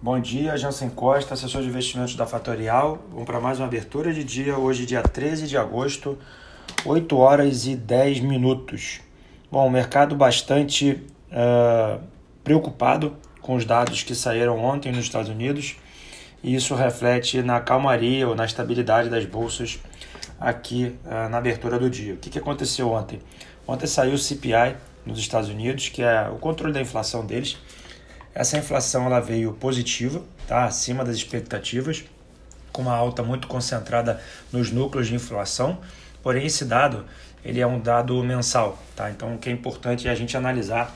Bom dia, Jansen Costa, assessor de investimentos da Fatorial. Vamos para mais uma abertura de dia, hoje, dia 13 de agosto, 8 horas e 10 minutos. Bom, o mercado bastante uh, preocupado com os dados que saíram ontem nos Estados Unidos e isso reflete na calmaria ou na estabilidade das bolsas aqui uh, na abertura do dia. O que, que aconteceu ontem? Ontem saiu o CPI nos Estados Unidos, que é o controle da inflação deles essa inflação ela veio positiva, tá? acima das expectativas, com uma alta muito concentrada nos núcleos de inflação. Porém, esse dado ele é um dado mensal, tá? Então, o que é importante é a gente analisar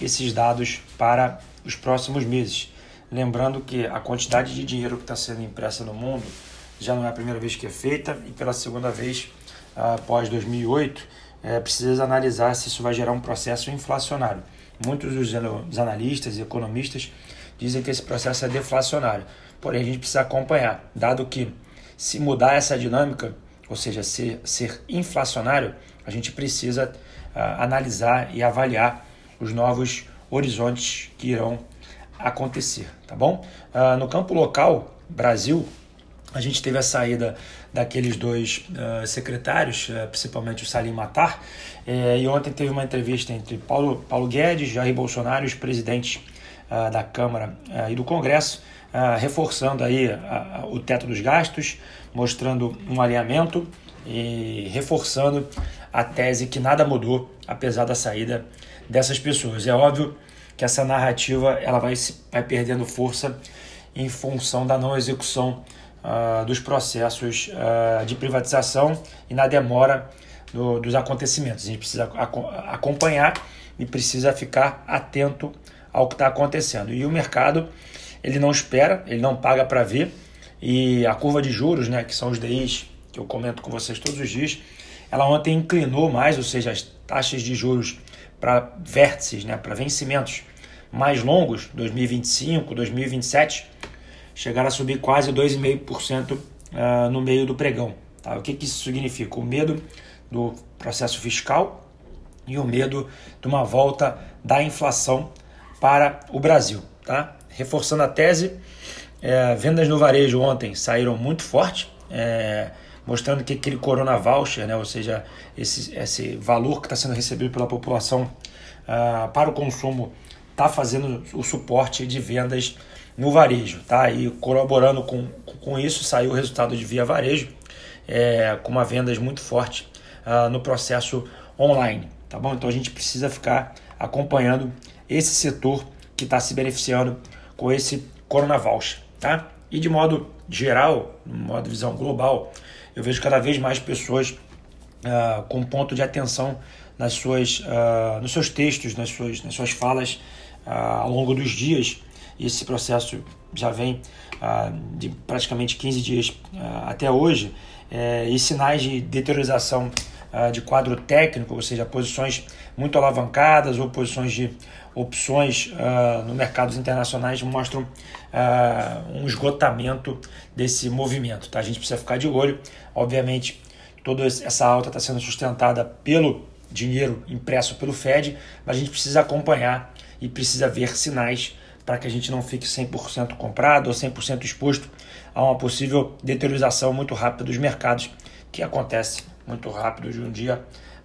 esses dados para os próximos meses. Lembrando que a quantidade de dinheiro que está sendo impressa no mundo já não é a primeira vez que é feita e pela segunda vez após 2008 é, precisa analisar se isso vai gerar um processo inflacionário. Muitos dos analistas e economistas dizem que esse processo é deflacionário. Porém, a gente precisa acompanhar, dado que se mudar essa dinâmica, ou seja, ser, ser inflacionário, a gente precisa uh, analisar e avaliar os novos horizontes que irão acontecer, tá bom? Uh, no campo local, Brasil, a gente teve a saída daqueles dois uh, secretários, uh, principalmente o Salim Matar, uh, e ontem teve uma entrevista entre Paulo, Paulo Guedes, Jair Bolsonaro e os presidentes da Câmara e do Congresso, reforçando aí o teto dos gastos, mostrando um alinhamento e reforçando a tese que nada mudou apesar da saída dessas pessoas. É óbvio que essa narrativa ela vai, vai perdendo força em função da não execução uh, dos processos uh, de privatização e na demora do, dos acontecimentos. A gente precisa acompanhar e precisa ficar atento ao que está acontecendo. E o mercado ele não espera, ele não paga para ver. E a curva de juros, né, que são os DIs que eu comento com vocês todos os dias, ela ontem inclinou mais, ou seja, as taxas de juros para vértices, né, para vencimentos mais longos, 2025, 2027, chegaram a subir quase 2,5% uh, no meio do pregão. Tá? O que, que isso significa? O medo do processo fiscal e o medo de uma volta da inflação para o Brasil. Tá? Reforçando a tese, é, vendas no varejo ontem saíram muito forte, é, mostrando que aquele Corona Voucher, né, ou seja, esse, esse valor que está sendo recebido pela população uh, para o consumo, está fazendo o suporte de vendas no varejo, tá? E colaborando com, com isso, saiu o resultado de Via Varejo, é, com uma vendas muito forte uh, no processo online, tá bom? Então a gente precisa ficar acompanhando esse setor que está se beneficiando com esse Corona Voucher, tá? E de modo geral, de modo visão global, eu vejo cada vez mais pessoas uh, com ponto de atenção nas suas, uh, nos seus textos, nas suas, nas suas falas ao longo dos dias esse processo já vem ah, de praticamente 15 dias ah, até hoje, é, e sinais de deteriorização ah, de quadro técnico, ou seja, posições muito alavancadas ou posições de opções uh, no mercados internacionais mostram uh, um esgotamento desse movimento. Tá? A gente precisa ficar de olho. Obviamente, toda essa alta está sendo sustentada pelo dinheiro impresso pelo Fed, mas a gente precisa acompanhar e precisa ver sinais para que a gente não fique 100% comprado ou 100% exposto a uma possível deteriorização muito rápida dos mercados, que acontece muito rápido de um dia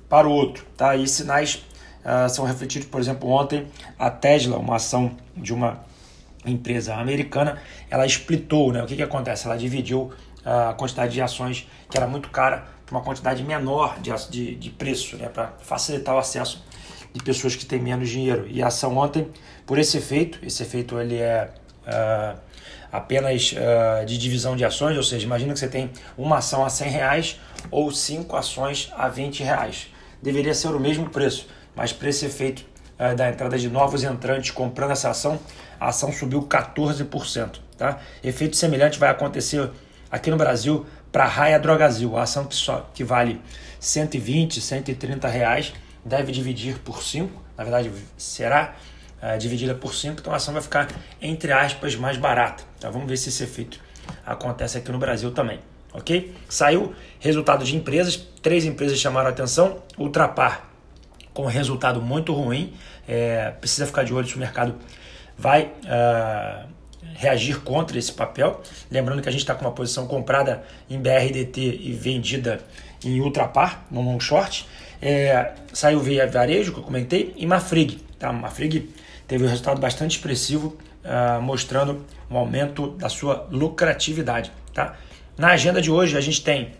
para o outro. Tá? E sinais uh, são refletidos, por exemplo, ontem a Tesla, uma ação de uma empresa americana, ela splitou, né? O que, que acontece? Ela dividiu uh, a quantidade de ações que era muito cara para uma quantidade menor de, de, de preço, né? Para facilitar o acesso de pessoas que têm menos dinheiro. E a ação ontem, por esse efeito, esse efeito ele é uh, apenas uh, de divisão de ações, ou seja, imagina que você tem uma ação a 100 reais ou cinco ações a 20 reais. Deveria ser o mesmo preço, mas por esse efeito uh, da entrada de novos entrantes comprando essa ação, a ação subiu 14%. Tá? Efeito semelhante vai acontecer aqui no Brasil para a Raia Drogazil, a ação que, só, que vale 120, 130 reais deve dividir por 5, na verdade será uh, dividida por 5, então a ação vai ficar, entre aspas, mais barata. Então vamos ver se esse efeito acontece aqui no Brasil também. Ok? Saiu resultado de empresas, três empresas chamaram a atenção, Ultrapar com resultado muito ruim, é, precisa ficar de olho se o mercado vai uh, reagir contra esse papel. Lembrando que a gente está com uma posição comprada em BRDT e vendida em Ultrapar, no long short. É, saiu via varejo, que eu comentei, e Mafrig. Tá? Mafrig teve um resultado bastante expressivo, uh, mostrando um aumento da sua lucratividade. Tá? Na agenda de hoje, a gente tem,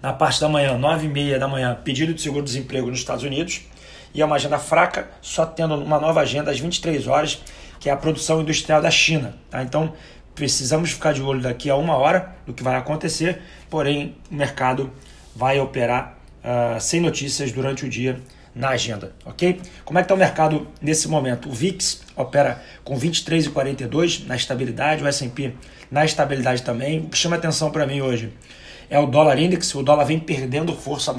na parte da manhã, 9h30 da manhã, pedido de seguro-desemprego nos Estados Unidos. E é uma agenda fraca, só tendo uma nova agenda às 23 horas, que é a produção industrial da China. Tá? Então, precisamos ficar de olho daqui a uma hora do que vai acontecer, porém, o mercado vai operar uh, sem notícias durante o dia na agenda, ok? Como é que está o mercado nesse momento? O VIX opera com 23,42 na estabilidade, o S&P na estabilidade também. O que chama atenção para mim hoje é o dólar index, o dólar vem perdendo força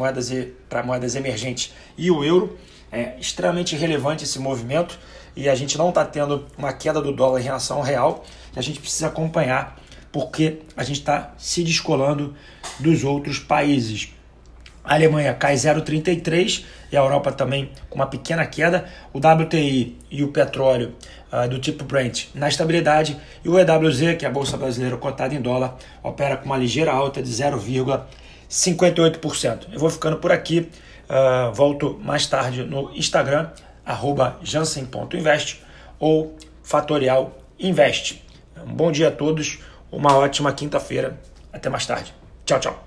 para moedas emergentes e o euro. É extremamente relevante esse movimento e a gente não está tendo uma queda do dólar em relação ao real a gente precisa acompanhar porque a gente está se descolando dos outros países. A Alemanha cai 0,33 e a Europa também com uma pequena queda. O WTI e o petróleo uh, do tipo Brent na estabilidade. E o EWZ, que é a Bolsa Brasileira cotada em dólar, opera com uma ligeira alta de 0,58%. Eu vou ficando por aqui. Uh, volto mais tarde no Instagram, jansen.invest ou Fatorial Invest. Um bom dia a todos, uma ótima quinta-feira. Até mais tarde. Tchau, tchau.